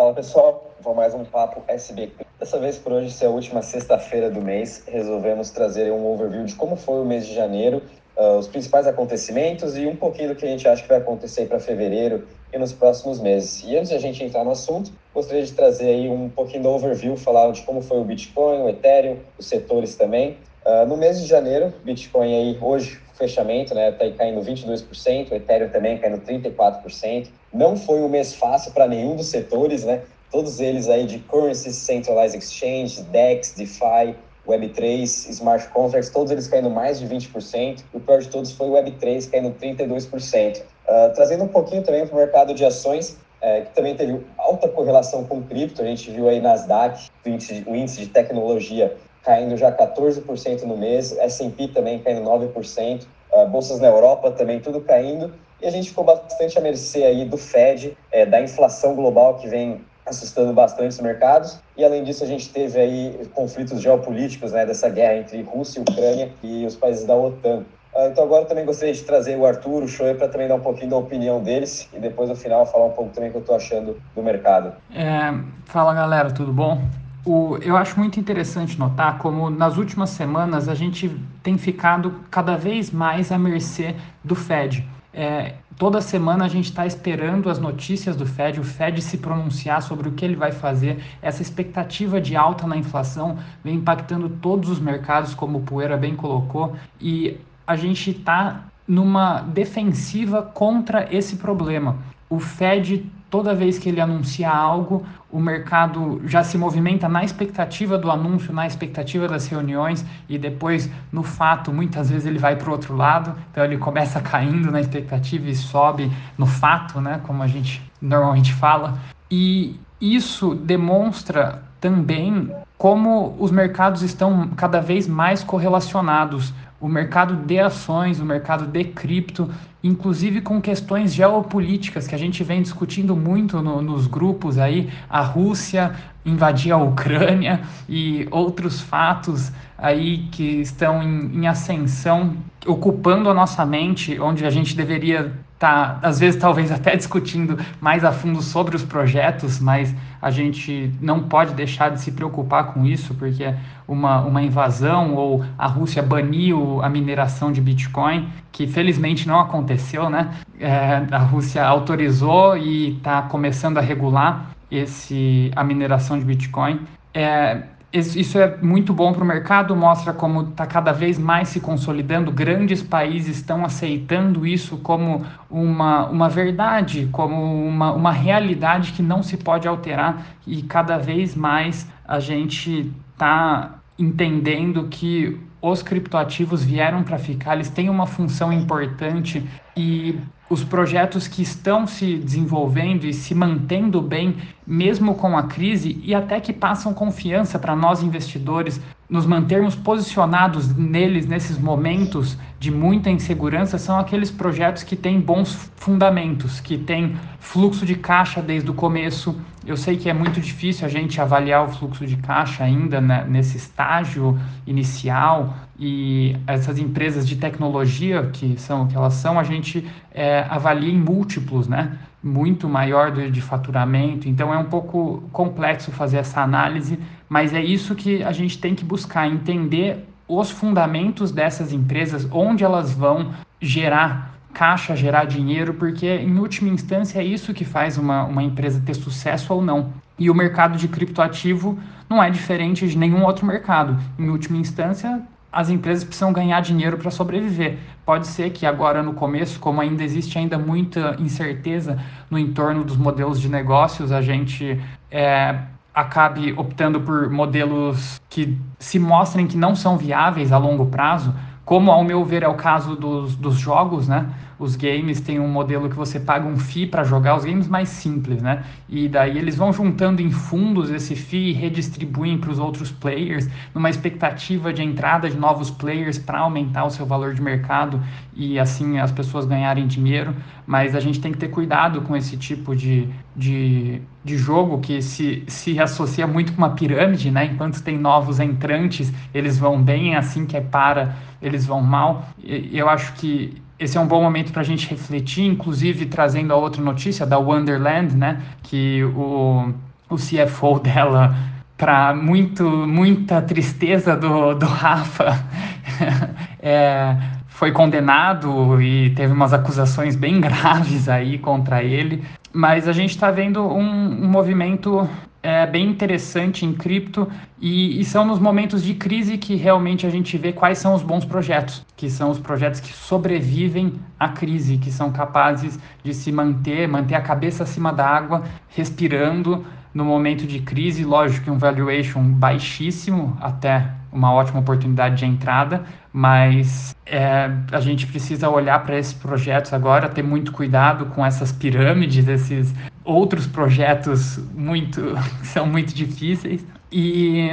Fala pessoal, vou mais um papo SBQ. Dessa vez por hoje, ser a última sexta-feira do mês, resolvemos trazer um overview de como foi o mês de janeiro, uh, os principais acontecimentos e um pouquinho do que a gente acha que vai acontecer para fevereiro e nos próximos meses. E antes de a gente entrar no assunto, gostaria de trazer aí um pouquinho do overview, falar de como foi o Bitcoin, o Ethereum, os setores também. Uh, no mês de janeiro, Bitcoin aí hoje fechamento, né? Tá aí caindo 22%, o Ethereum também caindo 34%. Não foi um mês fácil para nenhum dos setores, né? Todos eles aí de Currency Centralized Exchange, DEX, DeFi, Web3, Smart Contracts, todos eles caindo mais de 20%. E o pior de todos foi o Web3 caindo 32%. Uh, ah, trazendo um pouquinho também para o mercado de ações, é, que também teve alta correlação com cripto. A gente viu aí Nasdaq, o índice, o índice de tecnologia caindo já 14% no mês, S&P também caindo 9%, uh, bolsas na Europa também tudo caindo, e a gente ficou bastante à mercê aí do Fed, é, da inflação global que vem assustando bastante os mercados, e além disso a gente teve aí conflitos geopolíticos, né, dessa guerra entre Rússia e Ucrânia e os países da OTAN. Uh, então agora também gostaria de trazer o Arthur, o Shoei, para também dar um pouquinho da opinião deles e depois no final falar um pouco também o que eu estou achando do mercado. É, fala galera, tudo bom? O, eu acho muito interessante notar como nas últimas semanas a gente tem ficado cada vez mais à mercê do Fed. É, toda semana a gente está esperando as notícias do Fed, o Fed se pronunciar sobre o que ele vai fazer. Essa expectativa de alta na inflação vem impactando todos os mercados, como o Poeira bem colocou, e a gente está numa defensiva contra esse problema. O Fed toda vez que ele anuncia algo, o mercado já se movimenta na expectativa do anúncio, na expectativa das reuniões e depois, no fato, muitas vezes ele vai para o outro lado, então ele começa caindo na expectativa e sobe no fato, né, como a gente normalmente fala. E isso demonstra também como os mercados estão cada vez mais correlacionados o mercado de ações, o mercado de cripto, inclusive com questões geopolíticas que a gente vem discutindo muito no, nos grupos aí, a Rússia invadir a Ucrânia e outros fatos aí que estão em, em ascensão, ocupando a nossa mente, onde a gente deveria tá, às vezes, talvez até discutindo mais a fundo sobre os projetos, mas a gente não pode deixar de se preocupar com isso, porque uma, uma invasão ou a Rússia baniu a mineração de Bitcoin, que felizmente não aconteceu, né? É, a Rússia autorizou e está começando a regular esse, a mineração de Bitcoin. É, isso é muito bom para o mercado, mostra como está cada vez mais se consolidando. Grandes países estão aceitando isso como uma, uma verdade, como uma, uma realidade que não se pode alterar, e cada vez mais a gente está entendendo que os criptoativos vieram para ficar, eles têm uma função importante e os projetos que estão se desenvolvendo e se mantendo bem, mesmo com a crise, e até que passam confiança para nós investidores nos mantermos posicionados neles nesses momentos de muita insegurança são aqueles projetos que têm bons fundamentos, que têm fluxo de caixa desde o começo. Eu sei que é muito difícil a gente avaliar o fluxo de caixa ainda né, nesse estágio inicial e essas empresas de tecnologia que são que elas são, a gente é, avalia em múltiplos, né? muito maior de, de faturamento, então é um pouco complexo fazer essa análise, mas é isso que a gente tem que buscar, entender os fundamentos dessas empresas, onde elas vão gerar caixa, gerar dinheiro, porque em última instância é isso que faz uma, uma empresa ter sucesso ou não. E o mercado de criptoativo não é diferente de nenhum outro mercado. Em última instância, as empresas precisam ganhar dinheiro para sobreviver. Pode ser que agora no começo, como ainda existe ainda muita incerteza no entorno dos modelos de negócios, a gente é, acabe optando por modelos que se mostrem que não são viáveis a longo prazo, como ao meu ver é o caso dos, dos jogos, né? Os games têm um modelo que você paga um FII para jogar os games mais simples, né? E daí eles vão juntando em fundos esse FII e redistribuem para os outros players, numa expectativa de entrada de novos players para aumentar o seu valor de mercado e assim as pessoas ganharem dinheiro. Mas a gente tem que ter cuidado com esse tipo de, de, de jogo que se, se associa muito com uma pirâmide, né? Enquanto tem novos entrantes, eles vão bem, assim que é para, eles vão mal. Eu acho que esse é um bom momento para a gente refletir, inclusive trazendo a outra notícia da Wonderland, né? Que o, o CFO dela para muito muita tristeza do, do Rafa é, foi condenado e teve umas acusações bem graves aí contra ele mas a gente está vendo um, um movimento é, bem interessante em cripto e, e, são nos momentos de crise que realmente a gente vê quais são os bons projetos, que são os projetos que sobrevivem à crise, que são capazes de se manter, manter a cabeça acima da água, respirando no momento de crise. Lógico que um valuation baixíssimo até uma ótima oportunidade de entrada, mas é, a gente precisa olhar para esses projetos agora, ter muito cuidado com essas pirâmides, esses outros projetos muito são muito difíceis. E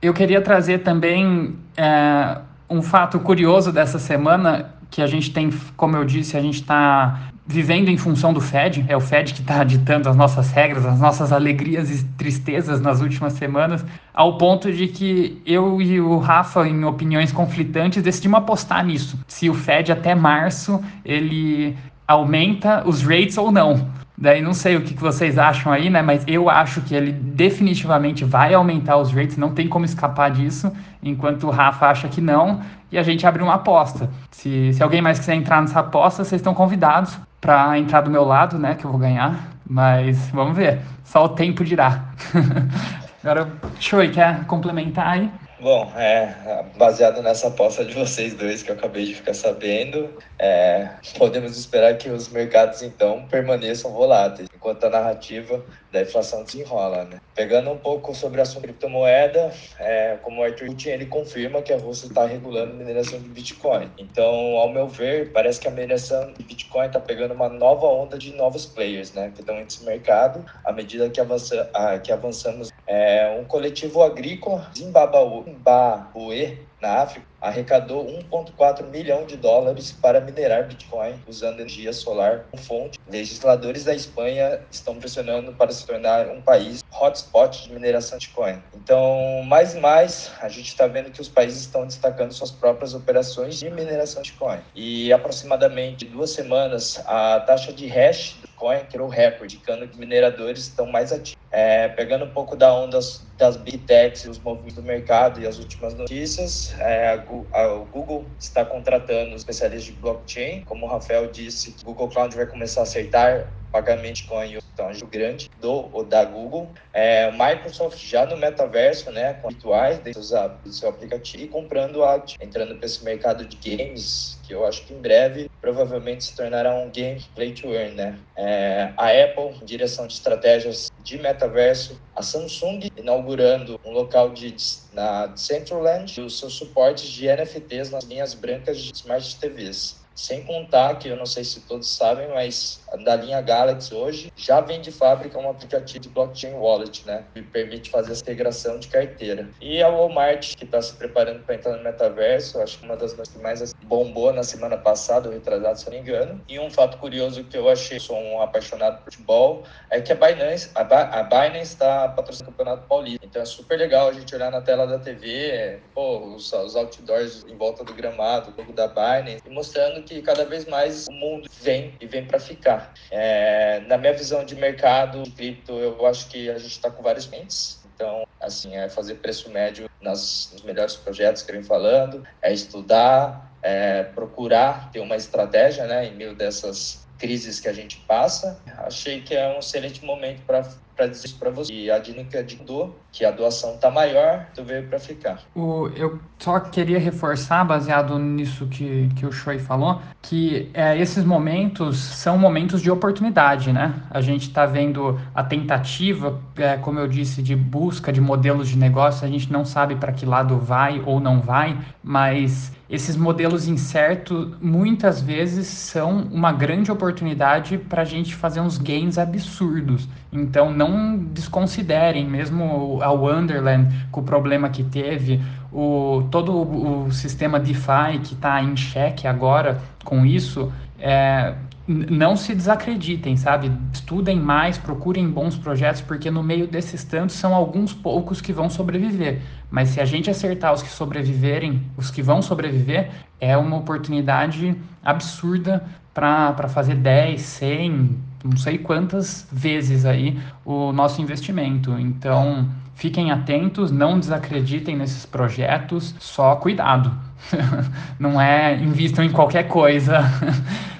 eu queria trazer também é, um fato curioso dessa semana que a gente tem, como eu disse, a gente está vivendo em função do Fed, é o Fed que está ditando as nossas regras, as nossas alegrias e tristezas nas últimas semanas, ao ponto de que eu e o Rafa, em opiniões conflitantes, decidimos apostar nisso. Se o Fed até março ele aumenta os rates ou não. Daí não sei o que vocês acham aí, né? Mas eu acho que ele definitivamente vai aumentar os rates, não tem como escapar disso, enquanto o Rafa acha que não, e a gente abre uma aposta. Se, se alguém mais quiser entrar nessa aposta, vocês estão convidados para entrar do meu lado, né? Que eu vou ganhar. Mas vamos ver. Só o tempo dirá. Agora, Choi, quer complementar aí? Bom, é, baseado nessa aposta de vocês dois que eu acabei de ficar sabendo, é, podemos esperar que os mercados então permaneçam voláteis, enquanto a narrativa da inflação desenrola. Né? Pegando um pouco sobre o assunto criptomoeda, é, como o Arthur Putin, ele confirma que a Rússia está regulando a mineração de Bitcoin. Então, ao meu ver, parece que a mineração de Bitcoin está pegando uma nova onda de novos players né, que estão nesse mercado à medida que, avança, ah, que avançamos. É, um coletivo agrícola, Zimbabwe, na África, arrecadou 1,4 milhão de dólares para minerar Bitcoin usando energia solar como fonte. Legisladores da Espanha estão pressionando para se tornar um país hotspot de mineração de Bitcoin. Então, mais e mais, a gente está vendo que os países estão destacando suas próprias operações de mineração de Bitcoin. E aproximadamente duas semanas, a taxa de hash do Bitcoin criou recorde, indicando que mineradores estão mais ativos. É, pegando um pouco da onda das big techs, os movimentos do mercado e as últimas notícias, é, a o Google está contratando especialistas de blockchain. Como o Rafael disse, o Google Cloud vai começar a aceitar pagamento com a então, grande do ou da Google. É, Microsoft já no metaverso, né, com rituais do seu aplicativo e comprando arte, entrando para esse mercado de games, que eu acho que em breve provavelmente se tornará um game play to earn, né? É, a Apple, direção de estratégias de metaverso, a Samsung inaugurando um local de na Centraland e os seus suportes de NFTs nas linhas brancas de Smart TVs. Sem contar que eu não sei se todos sabem, mas da linha Galaxy hoje já vem de fábrica um aplicativo de blockchain wallet, né? Que permite fazer essa integração de carteira. E a Walmart, que está se preparando para entrar no metaverso, acho que uma das que mais bombou na semana passada, ou retrasado, se não me engano. E um fato curioso que eu achei, sou um apaixonado por futebol, é que a Binance, a, a Binance está patrocinando o Campeonato Paulista. Então é super legal a gente olhar na tela da TV, pô, os, os outdoors em volta do gramado, o logo da Binance, e mostrando que cada vez mais o mundo vem e vem para ficar. É, na minha visão de mercado de cripto, eu acho que a gente está com vários mentes. Então, assim, é fazer preço médio nas, nos melhores projetos que eu venho falando, é estudar, é procurar ter uma estratégia, né, em meio dessas crises que a gente passa. Achei que é um excelente momento para para dizer isso para você. E a de dor, que a doação está maior, tu veio para ficar. O, eu só queria reforçar, baseado nisso que, que o Choi falou, que é, esses momentos são momentos de oportunidade, né? A gente está vendo a tentativa, é, como eu disse, de busca de modelos de negócio, a gente não sabe para que lado vai ou não vai, mas esses modelos incertos muitas vezes são uma grande oportunidade para a gente fazer uns gains absurdos. Então não desconsiderem, mesmo a Wonderland com o problema que teve, o, todo o, o sistema DeFi que está em xeque agora com isso, é, não se desacreditem, sabe? Estudem mais, procurem bons projetos, porque no meio desses tantos são alguns poucos que vão sobreviver. Mas se a gente acertar os que sobreviverem, os que vão sobreviver, é uma oportunidade absurda para fazer 10, 100, não sei quantas vezes aí o nosso investimento. Então, fiquem atentos, não desacreditem nesses projetos, só cuidado. não é invistam em qualquer coisa,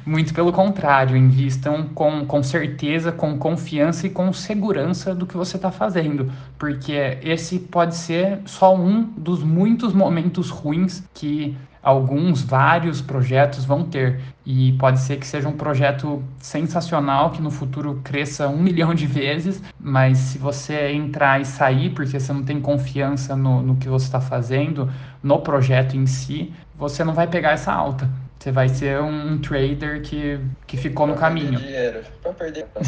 muito pelo contrário, invistam com, com certeza, com confiança e com segurança do que você está fazendo, porque esse pode ser só um dos muitos momentos ruins que alguns, vários projetos vão ter. E pode ser que seja um projeto sensacional, que no futuro cresça um milhão de vezes, mas se você entrar e sair porque você não tem confiança no, no que você está fazendo, no projeto em si, você não vai pegar essa alta. Você vai ser um trader que, que ficou pra no caminho. Dinheiro, pra perder, pra.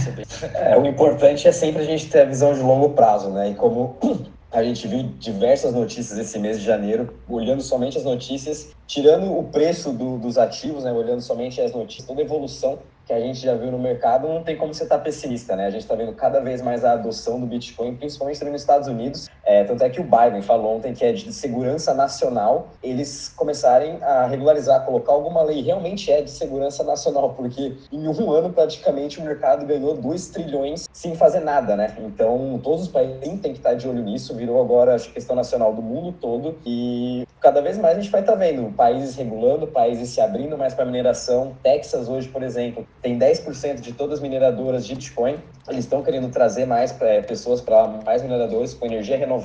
É, o importante é sempre a gente ter a visão de longo prazo, né? E como a gente viu diversas notícias esse mês de janeiro, olhando somente as notícias, tirando o preço do, dos ativos, né, olhando somente as notícias, toda a evolução que a gente já viu no mercado, não tem como você estar tá pessimista, né? A gente está vendo cada vez mais a adoção do Bitcoin, principalmente também nos Estados Unidos. É, tanto é que o Biden falou ontem que é de segurança nacional eles começarem a regularizar, colocar alguma lei. Realmente é de segurança nacional, porque em um ano praticamente o mercado ganhou 2 trilhões sem fazer nada, né? Então todos os países têm que estar de olho nisso, virou agora a questão nacional do mundo todo e cada vez mais a gente vai estar vendo países regulando, países se abrindo mais para mineração. Texas hoje, por exemplo, tem 10% de todas as mineradoras de Bitcoin. Eles estão querendo trazer mais é, pessoas para mais mineradores com energia renovável.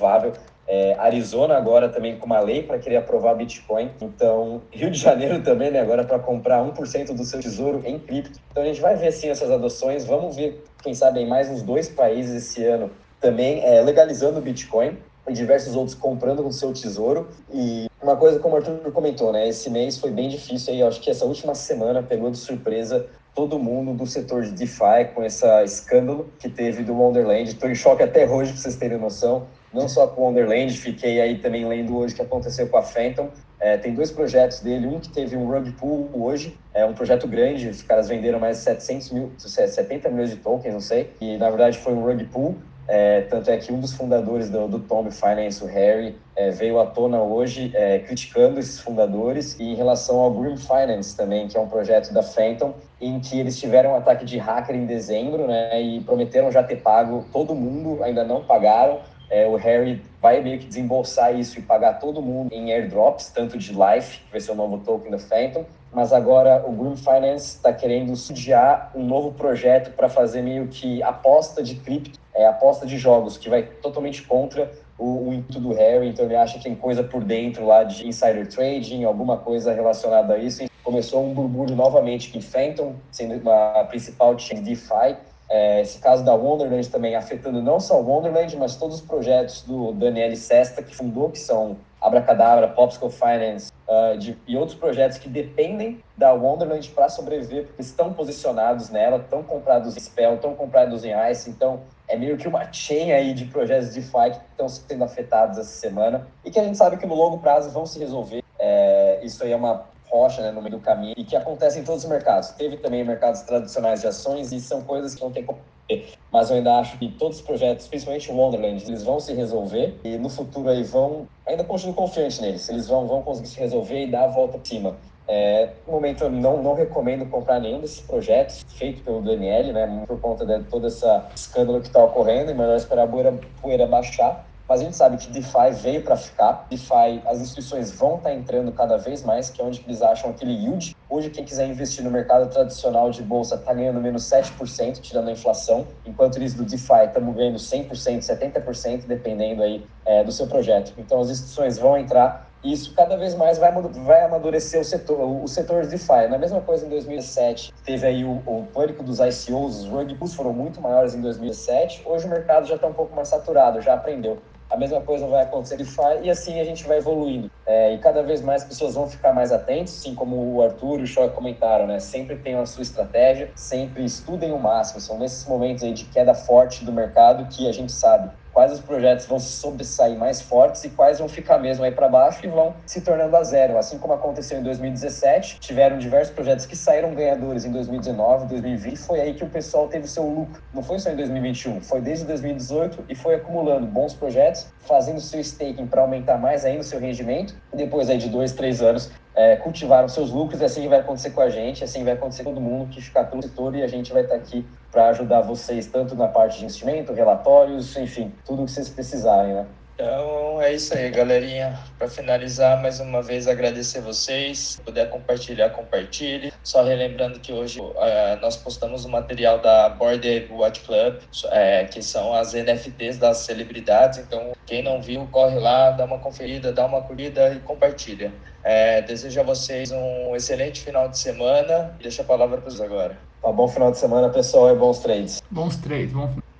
É, Arizona agora também com uma lei para querer aprovar Bitcoin. Então, Rio de Janeiro também, né, agora para comprar 1% do seu tesouro em cripto. Então, a gente vai ver sim essas adoções. Vamos ver, quem sabe, em mais uns dois países esse ano também é, legalizando o Bitcoin e diversos outros comprando o seu tesouro. E uma coisa como o Arthur comentou, né? Esse mês foi bem difícil aí. Acho que essa última semana pegou de surpresa todo mundo do setor de DeFi com esse escândalo que teve do Wonderland. Estou em choque até hoje, para vocês terem noção. Não só com Wonderland, fiquei aí também lendo hoje o que aconteceu com a Phantom. É, tem dois projetos dele, um que teve um rug pool hoje, é um projeto grande, os caras venderam mais de 700 mil, 70 milhões de tokens, não sei, e na verdade foi um rug pool, é, tanto é que um dos fundadores do, do Tomb Finance, o Harry, é, veio à tona hoje é, criticando esses fundadores e em relação ao Green Finance também, que é um projeto da Phantom, em que eles tiveram um ataque de hacker em dezembro né, e prometeram já ter pago todo mundo, ainda não pagaram. É, o Harry vai meio que desembolsar isso e pagar todo mundo em airdrops, tanto de Life, que vai ser o novo token da Phantom, mas agora o Green Finance está querendo sediar um novo projeto para fazer meio que aposta de cripto é, aposta de jogos, que vai totalmente contra o, o intuito do Harry, então ele acha que tem coisa por dentro lá de insider trading, alguma coisa relacionada a isso. Começou um burburinho novamente em Phantom, sendo uma principal chain DeFi. É, esse caso da Wonderland também afetando não só o Wonderland, mas todos os projetos do Daniele Sesta, que fundou, que são Abracadabra, Popsicle Finance uh, de, e outros projetos que dependem da Wonderland para sobreviver, porque estão posicionados nela, estão comprados em Spell, estão comprados em Ice, então é meio que uma chain aí de projetos de DeFi que estão sendo afetados essa semana e que a gente sabe que no longo prazo vão se resolver. É, isso aí é uma rocha né, no meio do caminho e que acontece em todos os mercados. Teve também mercados tradicionais de ações e são coisas que não tem como mas eu ainda acho que todos os projetos, principalmente o Wonderland, eles vão se resolver e no futuro aí vão, ainda continuo confiante neles, eles vão, vão conseguir se resolver e dar a volta por cima. É, no momento eu não, não recomendo comprar nenhum desses projetos feitos pelo Daniel, né, por conta de todo esse escândalo que está ocorrendo, e melhor esperar a poeira, poeira baixar. Mas a gente sabe que DeFi veio para ficar. DeFi, as instituições vão estar tá entrando cada vez mais, que é onde eles acham aquele yield. Hoje, quem quiser investir no mercado tradicional de bolsa está ganhando menos 7%, tirando a inflação, enquanto eles do DeFi estamos ganhando 100%, 70%, dependendo aí é, do seu projeto. Então, as instituições vão entrar isso cada vez mais vai, vai amadurecer o setor, o, setor de DeFi. Na mesma coisa em 2007, teve aí o, o pânico dos ICOs, os rug pulls foram muito maiores em 2007. Hoje o mercado já está um pouco mais saturado, já aprendeu a mesma coisa vai acontecer e assim a gente vai evoluindo. É, e cada vez mais pessoas vão ficar mais atentos, assim como o Arthur e o Shoy comentaram, né? Sempre tenham a sua estratégia, sempre estudem o máximo. São nesses momentos aí de queda forte do mercado que a gente sabe quais os projetos vão sobressair mais fortes e quais vão ficar mesmo aí para baixo e vão se tornando a zero. Assim como aconteceu em 2017, tiveram diversos projetos que saíram ganhadores em 2019, 2020, foi aí que o pessoal teve seu lucro. Não foi só em 2021, foi desde 2018 e foi acumulando bons projetos, fazendo seu staking para aumentar mais ainda o seu rendimento investimento. Depois aí de dois, três anos, é, cultivaram seus lucros e assim vai acontecer com a gente, assim vai acontecer com todo mundo que ficar pelo setor e a gente vai estar aqui para ajudar vocês tanto na parte de investimento, relatórios, enfim, tudo que vocês precisarem, né? Então é isso aí, galerinha. Para finalizar, mais uma vez agradecer vocês. Se puder compartilhar, compartilhe. Só relembrando que hoje uh, nós postamos o material da Board Watch Club, é, que são as NFTs das celebridades. Então, quem não viu, corre lá, dá uma conferida, dá uma curtida e compartilha. É, desejo a vocês um excelente final de semana. Deixa a palavra para os agora. Tá bom final de semana, pessoal, e bons trades. Bons trades, bom